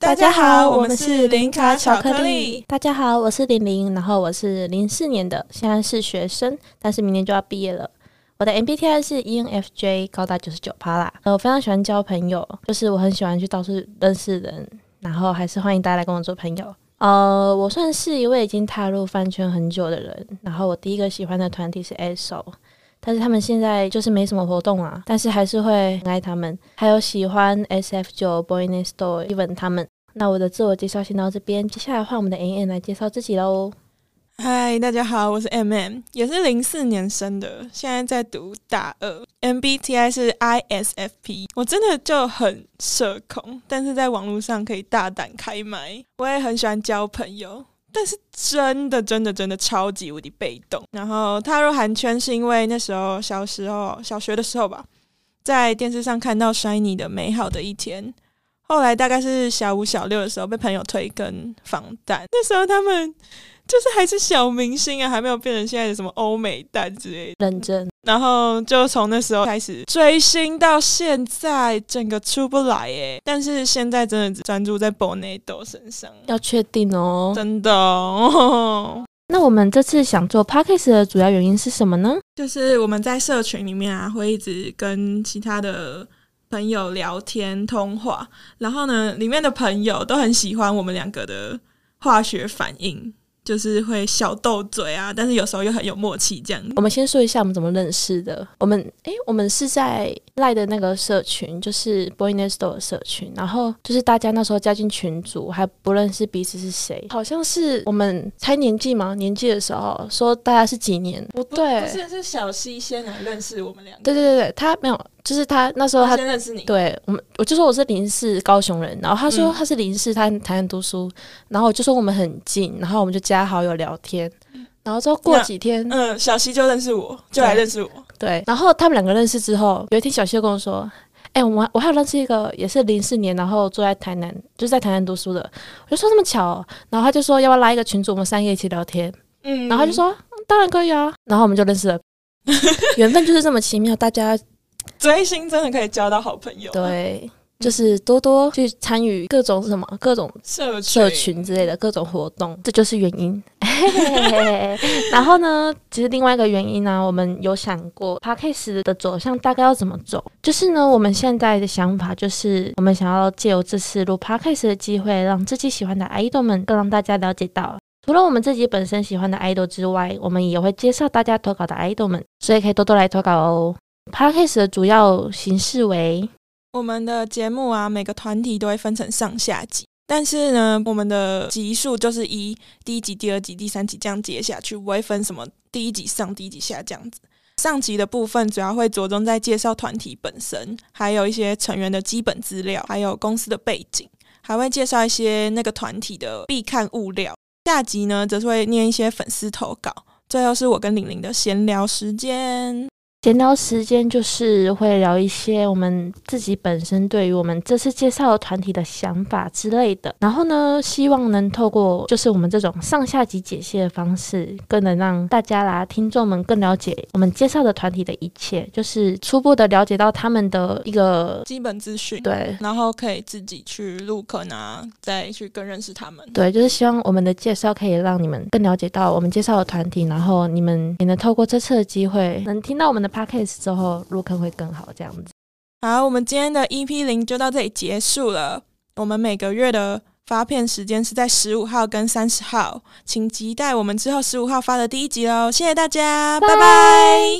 大家好，我们是零卡巧克力。大家好，我是玲玲，然后我是零四年的，现在是学生，但是明年就要毕业了。我的 MBTI 是 ENFJ，高达九十九趴啦。呃我非常喜欢交朋友，就是我很喜欢去到处认识人，然后还是欢迎大家来跟我做朋友。呃，我算是一位已经踏入饭圈很久的人，然后我第一个喜欢的团体是 ASO。但是他们现在就是没什么活动啊，但是还是会很爱他们，还有喜欢 S F 九、Boy Next Door、Even 他们。那我的自我介绍先到这边，接下来换我们的 MM 来介绍自己喽。嗨，大家好，我是 MM，也是零四年生的，现在在读大二，MBTI 是 ISFP。我真的就很社恐，但是在网络上可以大胆开麦，我也很喜欢交朋友。但是真的真的真的超级无敌被动。然后踏入韩圈是因为那时候小时候小学的时候吧，在电视上看到 Shiny 的美好的一天。后来大概是小五小六的时候被朋友推跟防弹，那时候他们。就是还是小明星啊，还没有变成现在的什么欧美蛋之类的认真。然后就从那时候开始追星到现在，整个出不来耶。但是现在真的只专注在 Bonato 身上，要确定哦，真的哦。那我们这次想做 Podcast 的主要原因是什么呢？就是我们在社群里面啊，会一直跟其他的朋友聊天通话，然后呢，里面的朋友都很喜欢我们两个的化学反应。就是会小斗嘴啊，但是有时候又很有默契这样。我们先说一下我们怎么认识的。我们诶，我们是在赖的那个社群，就是 Boy Next Door 的社群。然后就是大家那时候加进群组，还不认识彼此是谁。好像是我们猜年纪吗？年纪的时候说大家是几年？不对，不是，是小西先来认识我们两个。对对对对，他没有。就是他那时候他，他先认识你，对我们，我就说我是林氏高雄人，然后他说他是林氏，他在台南读书，然后我就说我们很近，然后我们就加好友聊天，然后之后过几天，嗯，小西就认识我，就来认识我，对，然后他们两个认识之后，有一天小西就跟我说，哎、欸，我我还有认识一个也是零四年，然后住在台南，就是在台南读书的，我就说这么巧，然后他就说要不要拉一个群组，我们三个一起聊天，嗯，然后他就说当然可以啊，然后我们就认识了，缘分就是这么奇妙，大家。追星真的可以交到好朋友，对，就是多多去参与各种什么各种社社群之类的各种活动，这就是原因。然后呢，其实另外一个原因呢，我们有想过 Podcast 的走向大概要怎么走，就是呢，我们现在的想法就是，我们想要借由这次录 Podcast 的机会，让自己喜欢的 idol 们更让大家了解到，除了我们自己本身喜欢的 idol 之外，我们也会介绍大家投稿的 idol 们，所以可以多多来投稿哦。Podcast 的主要形式为我们的节目啊，每个团体都会分成上下集，但是呢，我们的集数就是以第一集、第二集、第三集这样接下去，不会分什么第一集上、第一集下这样子。上集的部分主要会着重在介绍团体本身，还有一些成员的基本资料，还有公司的背景，还会介绍一些那个团体的必看物料。下集呢，则是会念一些粉丝投稿，最后是我跟玲玲的闲聊时间。闲聊时间就是会聊一些我们自己本身对于我们这次介绍的团体的想法之类的。然后呢，希望能透过就是我们这种上下级解析的方式，更能让大家啦、听众们更了解我们介绍的团体的一切，就是初步的了解到他们的一个基本资讯。对，然后可以自己去入坑啊，再去更认识他们。对，就是希望我们的介绍可以让你们更了解到我们介绍的团体，然后你们也能透过这次的机会，能听到我们的。Podcast 之后入坑会更好，这样子。好，我们今天的 EP 零就到这里结束了。我们每个月的发片时间是在十五号跟三十号，请期待我们之后十五号发的第一集喽！谢谢大家，拜拜。